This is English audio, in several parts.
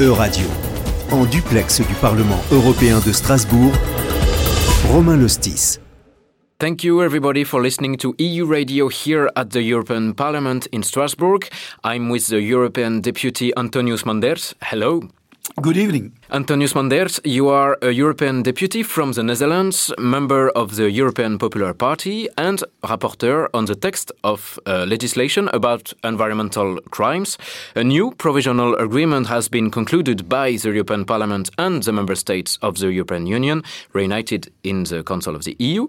E-Radio. En duplex du Parlement européen de Strasbourg, Romain Lostis. Thank you, everybody, for listening to EU Radio here at the European Parliament in Strasbourg. I'm with the European Deputy Antonius Manders. Hello. Good evening. Antonius Manders, you are a European deputy from the Netherlands, member of the European Popular Party, and rapporteur on the text of uh, legislation about environmental crimes. A new provisional agreement has been concluded by the European Parliament and the member states of the European Union, reunited in the Council of the EU.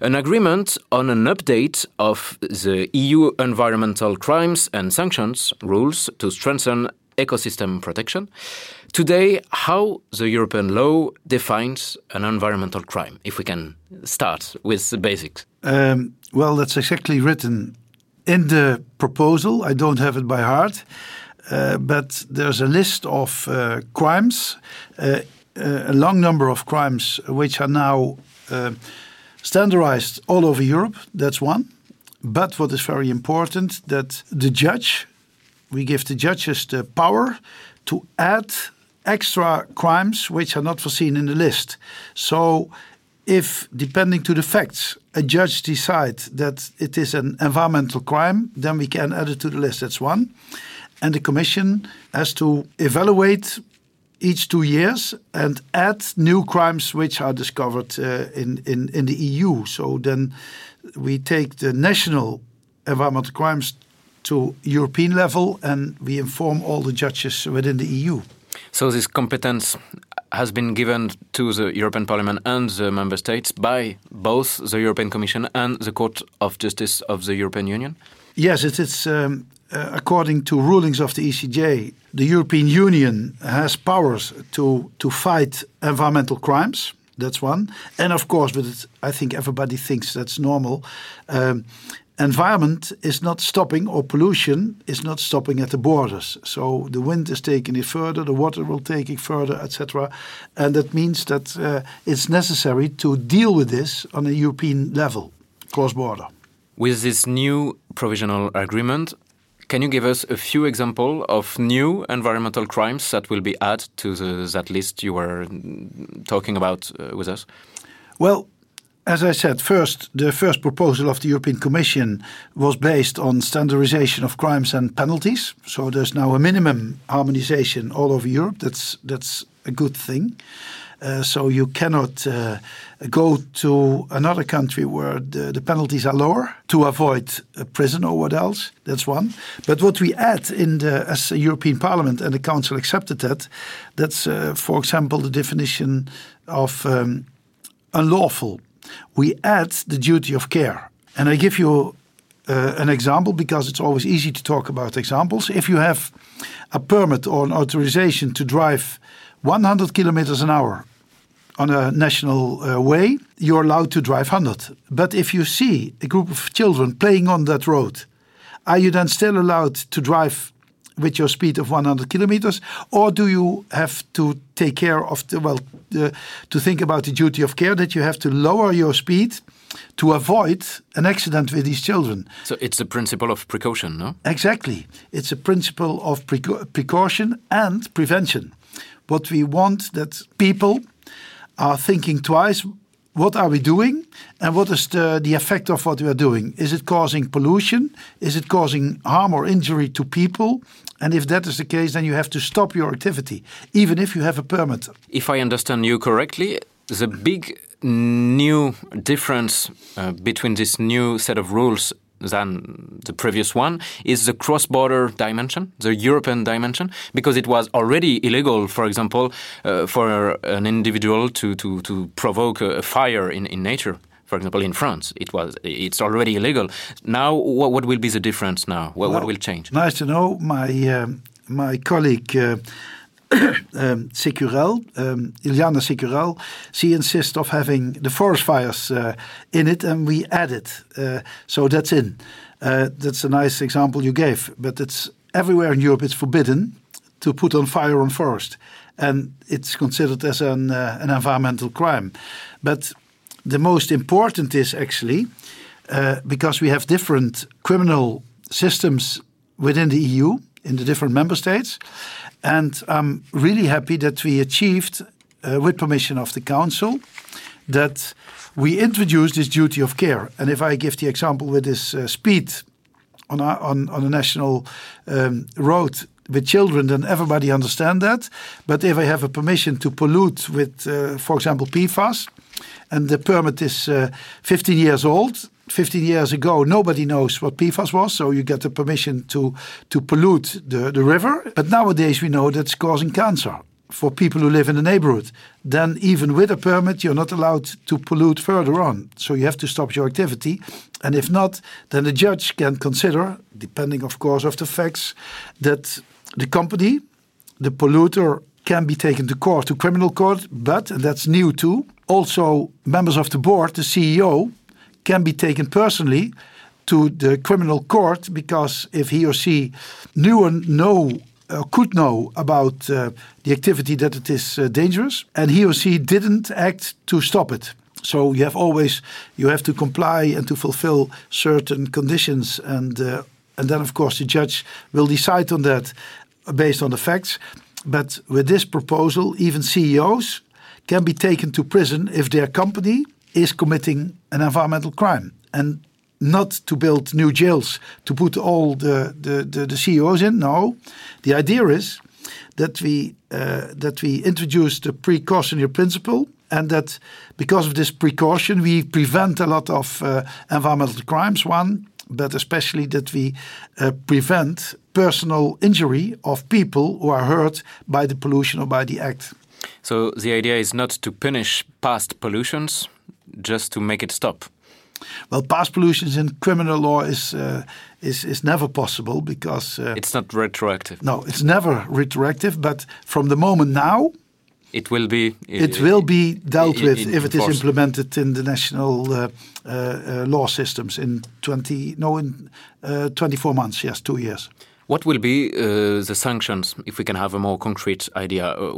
An agreement on an update of the EU environmental crimes and sanctions rules to strengthen ecosystem protection. Today, how the European law defines an environmental crime, if we can start with the basics. Um, well, that's exactly written in the proposal. I don't have it by heart, uh, but there's a list of uh, crimes, uh, a long number of crimes which are now standardized all over Europe. That's one. But what is very important that the judge, we give the judges the power to add extra crimes which are not foreseen in the list. So if, depending to the facts, a judge decides that it is an environmental crime, then we can add it to the list. That's one. And the Commission has to evaluate each two years and add new crimes which are discovered uh, in, in, in the EU. So then we take the national environmental crimes to European level and we inform all the judges within the EU. So this competence has been given to the European Parliament and the member states by both the European Commission and the Court of Justice of the European Union? Yes, it is um, uh, according to rulings of the ECJ, the European Union has powers to, to fight environmental crimes. That's one. And of course, but I think everybody thinks that's normal. Um, environment is not stopping or pollution is not stopping at the borders. So the wind is taking it further the water will take it further etc and that means that uh, it's necessary to deal with this on a european level cross border with this new provisional agreement can you give us a few examples of new environmental crimes that will be added to the, that list you were talking about uh, with us? Well as I said, first, the first proposal of the European Commission was based on standardization of crimes and penalties. So there's now a minimum harmonization all over Europe. That's that's a good thing. Uh, so you cannot uh, go to another country where the, the penalties are lower to avoid prison or what else. That's one. But what we add in the as European Parliament and the Council accepted that, that's uh, for example the definition of um, unlawful we add the duty of care. And I give you uh, an example because it's always easy to talk about examples. If you have a permit or an authorization to drive 100 kilometers an hour on a national uh, way, you're allowed to drive 100. But if you see a group of children playing on that road, are you then still allowed to drive with your speed of 100 kilometers, or do you have to take care of the well to think about the duty of care that you have to lower your speed to avoid an accident with these children? So it's a principle of precaution, no? Exactly, it's a principle of precaution and prevention. What we want that people are thinking twice what are we doing and what is the, the effect of what we are doing? Is it causing pollution? Is it causing harm or injury to people? And if that is the case, then you have to stop your activity, even if you have a permit. If I understand you correctly, the big new difference uh, between this new set of rules than the previous one is the cross-border dimension, the European dimension, because it was already illegal, for example, uh, for an individual to, to, to provoke a fire in, in nature. For example, in France, it was it's already illegal. Now, what, what will be the difference now? What, well, what will change? Nice to know. My um, my colleague uh, um, Cicurel, um, Iliana Cicurel, she insists of having the forest fires uh, in it, and we add it. Uh, so that's in. Uh, that's a nice example you gave, but it's everywhere in Europe. It's forbidden to put on fire on forest, and it's considered as an uh, an environmental crime. But the most important is actually uh, because we have different criminal systems within the EU in the different member states. And I'm really happy that we achieved, uh, with permission of the Council, that we introduced this duty of care. And if I give the example with this uh, speed on a, on, on a national um, road with children, then everybody understand that. But if I have a permission to pollute with, uh, for example, PFAS, and the permit is uh, 15 years old, 15 years ago, nobody knows what PFAS was, so you get the permission to, to pollute the, the river. But nowadays we know that's causing cancer for people who live in the neighborhood. Then, even with a permit, you're not allowed to pollute further on. So you have to stop your activity. And if not, then the judge can consider, depending, of course, of the facts, that the company, the polluter, can be taken to court, to criminal court. But, that's new too, also members of the board, the CEO, can be taken personally to the criminal court because if he or she knew and know uh, could know about uh, the activity that it is uh, dangerous and he or she didn't act to stop it. So you have always you have to comply and to fulfill certain conditions and uh, and then of course the judge will decide on that based on the facts. But with this proposal even CEOs can be taken to prison if their company is committing an environmental crime and not to build new jails to put all the, the, the, the CEOs in. No, the idea is that we uh, that we introduce the precautionary principle and that because of this precaution we prevent a lot of uh, environmental crimes one but especially that we uh, prevent personal injury of people who are hurt by the pollution or by the act so the idea is not to punish past pollutions just to make it stop well, past pollutions in criminal law is uh, is is never possible because uh, it's not retroactive. No, it's never retroactive. But from the moment now, it will be. It will be dealt with if it is implemented in the national uh, uh, uh, law systems in twenty no in uh, twenty four months. Yes, two years. What will be uh, the sanctions, if we can have a more concrete idea? Uh,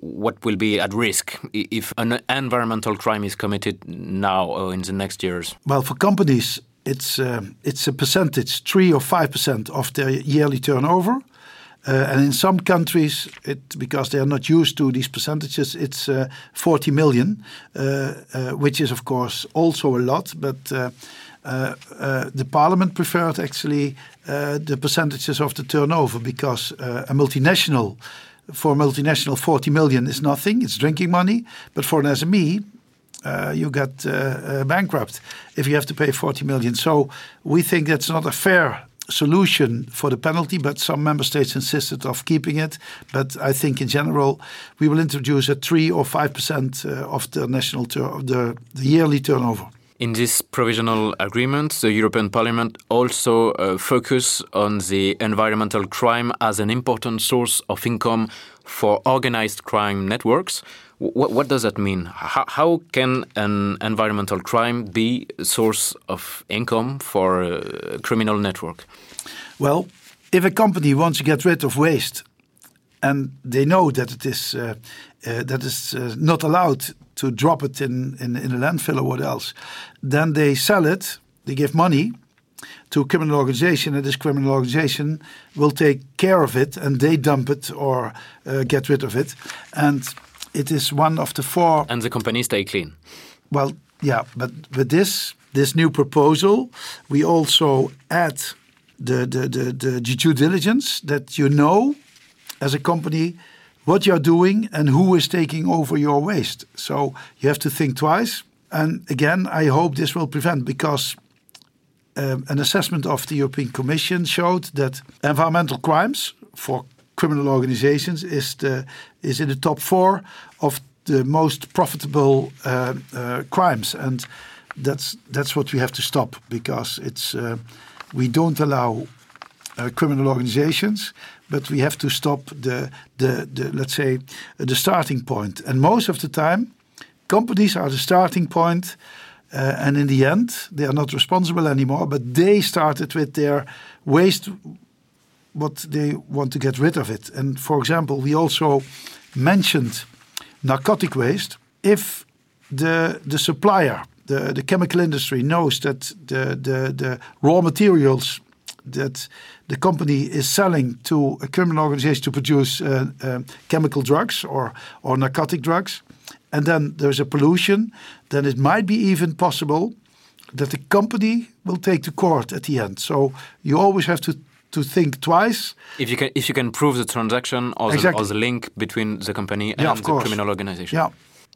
what will be at risk if an environmental crime is committed now or in the next years? Well, for companies, it's, uh, it's a percentage, 3 or 5% of their yearly turnover. Uh, and in some countries, it, because they are not used to these percentages, it's uh, 40 million, uh, which is, of course, also a lot. But uh, uh, the parliament preferred actually uh, the percentages of the turnover because uh, a multinational for a multinational 40 million is nothing it's drinking money but for an SME you get bankrupt if you have to pay 40 million. So we think that's not a fair solution for the penalty but some member states insisted of keeping it. But I think in general we will introduce a 3 or 5% of the national the, the yearly turnover In this provisional agreement, the European Parliament also uh, on the environmental crime as an important source of income for organized crime networks. W what does that mean? How, how can an environmental crime be a source of income for a criminal network? Well, if a company wants to get rid of waste and they know that it is, uh, uh, that is uh, not allowed to drop it in, in, in a landfill or what else. Then they sell it, they give money to a criminal organization, and this criminal organization will take care of it and they dump it or uh, get rid of it. And it is one of the four. And the companies stay clean. Well, yeah, but with this this new proposal, we also add the, the, the, the due diligence that you know as a company what you're doing and who is taking over your waste. So you have to think twice. And again, I hope this will prevent because um, an assessment of the European Commission showed that environmental crimes for criminal organizations is the is in the top four of the most profitable uh, uh, crimes, and that's that's what we have to stop because it's uh, we don't allow uh, criminal organizations, but we have to stop the, the, the let's say, uh, the starting point. And most of the time, companies are the starting point, uh, and in the end, they are not responsible anymore, but they started with their waste, what they want to get rid of it. And for example, we also mentioned narcotic waste. If the, the supplier, the, the chemical industry knows that the, the, the raw materials that the company is selling to a criminal organization to produce uh, uh, chemical drugs or, or narcotic drugs, and then there's a pollution, then it might be even possible that the company will take to court at the end. So you always have to to think twice. If you can, if you can prove the transaction or, Exactly. the, or the link between the company and Yeah, of the course. criminal organization. Yeah.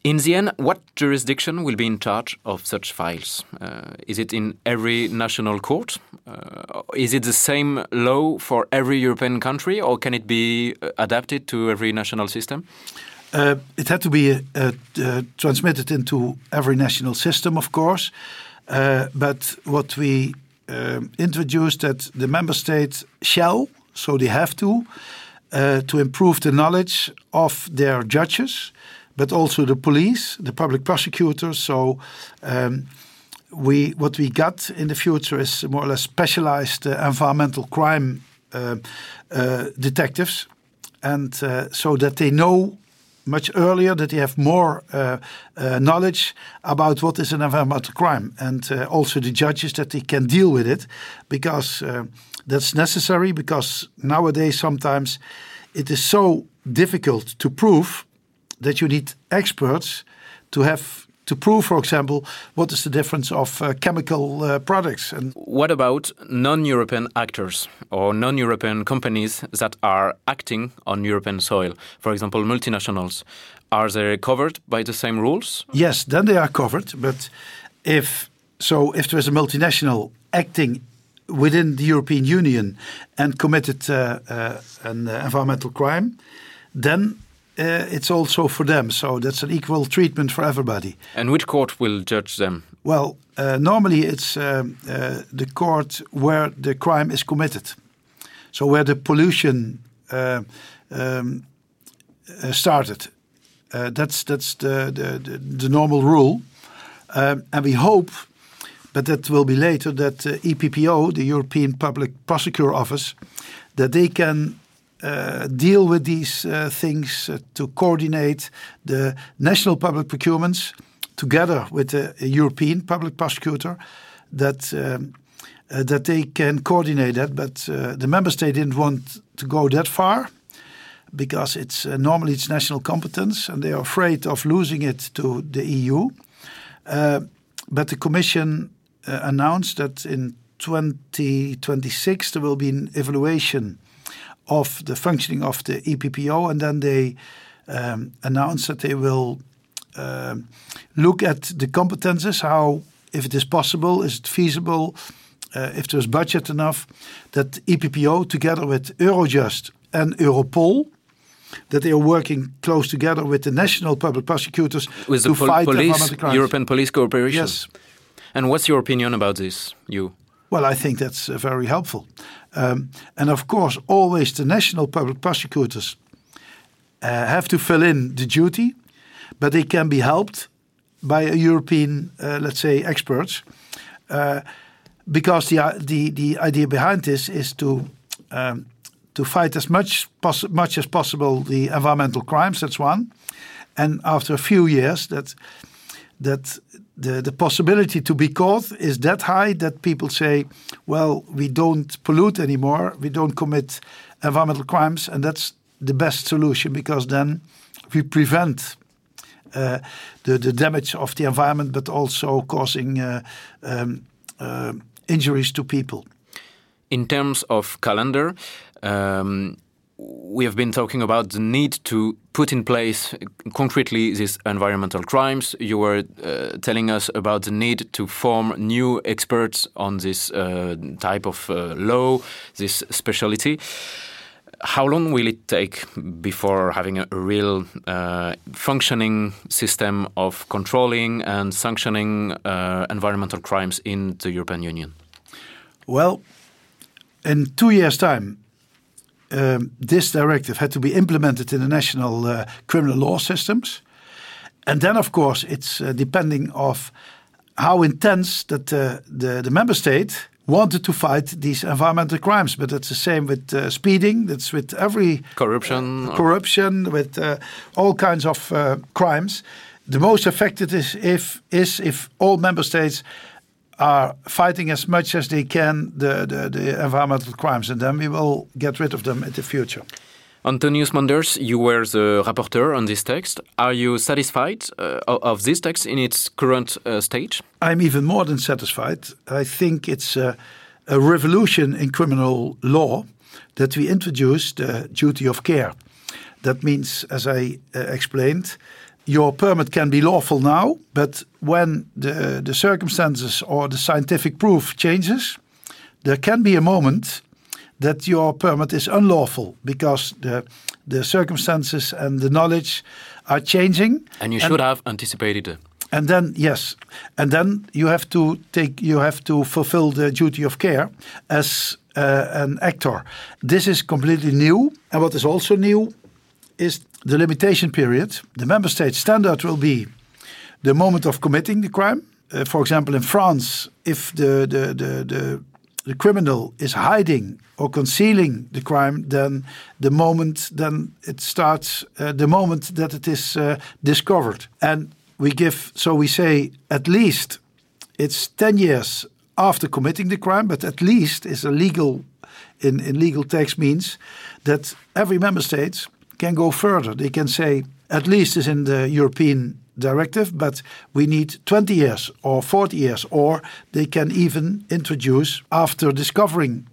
In the end, what jurisdiction will be in charge of such files? Uh, is it in every national court? Uh, is it the same law for every European country, or can it be uh, adapted to every national system? Uh, it had to be uh, uh, transmitted into every national system, of course. But what we introduced that the member states shall, so they have to, to improve the knowledge of their judges, but also the police, the public prosecutors. So um, we what we got in the future is more or less specialized uh, environmental crime uh, uh, detectives, and uh, so that they know much earlier that they have more uh, uh, knowledge about what is an environmental crime, and also the judges that they can deal with it, because that's necessary. Because nowadays sometimes it is so difficult to prove that you need experts to have to prove, for example, what is the difference of uh, chemical uh, products. And What about non-European actors or non-European companies that are acting on European soil? For example, multinationals. Are they covered by the same rules? yes, then they are covered. But if so, if there is a multinational acting within the European Union and committed uh, uh, an uh, environmental crime, then uh, it's also for them. So that's an equal treatment for everybody. And which court will judge them? Well, uh, normally it's um, uh, the court where the crime is committed. So where the pollution uh, um, started. Uh, that's that's the, the, the, the normal rule. Um, and we hope, but that will be later, that EPPO, the European Public Prosecutor Office, that they can uh, deal with these uh, things uh, to coordinate the national public procurements together with the European public prosecutor, that um, uh, that they can coordinate that. But uh, the member state didn't want to go that far because it's uh, normally it's national competence, and they are afraid of losing it to the EU. But the Commission announced that in 2026 there will be an evaluation of the functioning of the EPPO, and then they um, announced that they will um, look at the competences, how, if it is possible, is it feasible, uh, if there's budget enough, that EPPO together with Eurojust and Europol, that they are working close together with the national public prosecutors With the to pol- fight police, crimes. European police cooperation? Yes. And what's your opinion about this, you? Well, I think that's uh, very helpful. Um, and of course, always the national public prosecutors uh, have to fill in the duty, but they can be helped by a European, uh, let's say, experts. Uh, because the, uh, the, the idea behind this is to, um, to fight as much, much as possible the environmental crimes, that's one. And after a few years, that that the, the possibility to be caught is that high that people say, well, we don't pollute anymore, we don't commit environmental crimes, and that's the best solution because then we prevent uh, the, the damage of the environment, but also causing uh, um, uh, injuries to people. In terms of calendar, um, we have been talking about the need to put in place concretely these environmental crimes. You were uh, telling us about the need to form new experts on this uh, type of uh, law, this specialty. How long will it take before having a real uh, functioning system of controlling and sanctioning uh, environmental crimes in the European Union? Well, in two years' time, um, this directive had to be implemented in the national uh, criminal law systems, and then, of course, it's uh, depending of how intense that uh, the the member state wanted to fight these environmental crimes. But it's the same with uh, speeding. That's with every Corruption. or- corruption, with uh, all kinds of uh, crimes. The most affected is if is if all member states are fighting as much as they can the, the, the environmental crimes, and then we will get rid of them in the future. Antonius Manders, you were the rapporteur on this text. Are you satisfied uh, of this text in its current uh, stage? I'm even more than satisfied. I think it's a, a revolution in criminal law that we introduce the duty of care. That means, as I uh, explained, your permit can be lawful now, but when the, the circumstances or the scientific proof changes, there can be a moment that your permit is unlawful because the the circumstances and the knowledge are changing. And you should have anticipated it. And then yes, and then you have to take you have to fulfill the duty of care as uh, an actor. This is completely new, and what is also new is the limitation period. The member state standard will be the moment of committing the crime. Uh, for example, in France, if the, the, the, the the criminal is hiding or concealing the crime, then the moment then it starts, uh, the moment that it is uh, discovered. And we give, so we say at least it's 10 years after committing the crime, but at least is a legal, in, in legal text means that every member state can go further. They can say at least is in the European directive, but we need 20 years or 40 years, or they can even introduce after discovering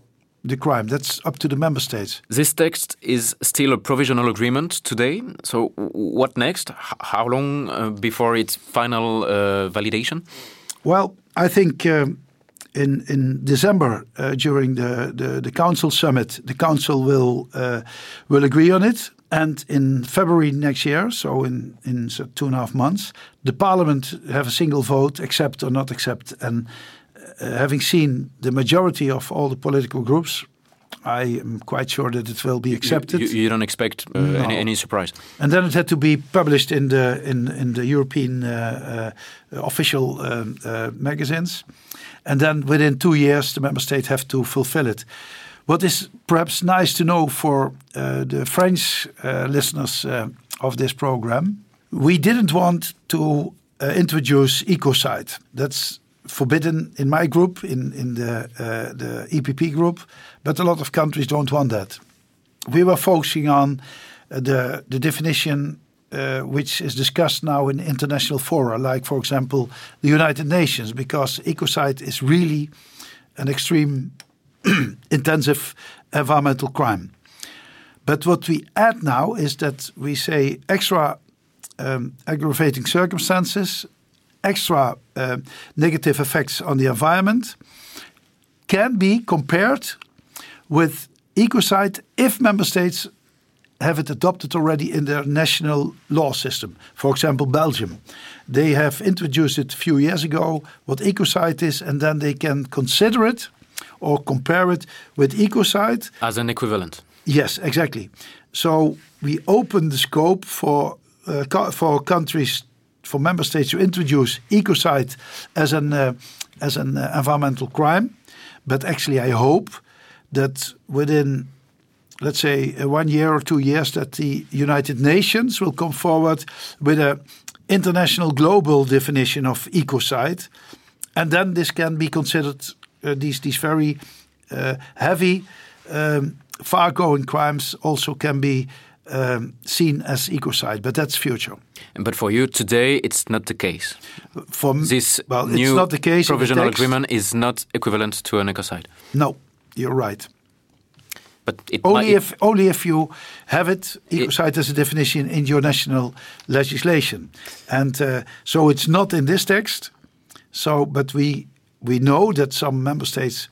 the crime. That's up to the member states. This text is still a provisional agreement today. So, what next? How long uh, before its final uh, validation? Well, I think. Um, in, in December, uh, during the, the, the, Council summit, the Council will uh, will agree on it. And in February next year, so in, in so two and a half months, the Parliament have a single vote, accept or not accept. And uh, having seen the majority of all the political groups, I am quite sure that it will be accepted. You, you, you don't expect uh, no. any, any, surprise. And then it had to be published in the in in the European uh, uh, official um, uh, magazines, and then within two years the member states have to fulfill it. What is perhaps nice to know for uh, the French uh, listeners uh, of this program, we didn't want to introduce ecocide. That's forbidden in my group, in, in the, uh, the EPP group, but a lot of countries don't want that. We were focusing on uh, the, the definition uh, which is discussed now in international fora, like, for example, the United Nations, because ecocide is really an extreme intensive environmental crime. But what we add now is that we say extra um, aggravating circumstances, extra uh, negative effects on the environment can be compared with ecocide if member states have it adopted already in their national law system. For example, Belgium. They have introduced it a few years ago, what ecocide is, and then they can consider it or compare it with ecocide. As an equivalent. Yes, exactly. So we open the scope for uh, for countries, for member states to introduce ecocide as an uh, as an uh, environmental crime. But actually, I hope that within let's say uh, one year or two years that the United Nations will come forward with a international global definition of ecocide and then this can be considered these these very uh, heavy, um, far-going crimes also can be um, seen as ecocide, but that's future. But for you today, it's not the case. For this well, new it's not the case provisional the agreement is not equivalent to an ecocide. No, you're right. But only if only if you have it ecocide it, as a definition in your national legislation, and uh, so it's not in this text. So, but we we know that some member states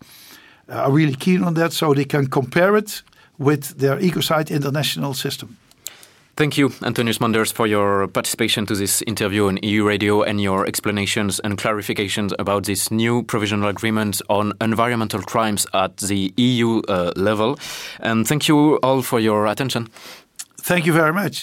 uh, are really keen on that, so they can compare it with their ecocide international system. Thank you, Antonius Manders, for your participation to this interview on EU Radio and your explanations and clarifications about this new provisional agreement on environmental crimes at the EU uh, level. And thank you all for your attention. Thank you very much.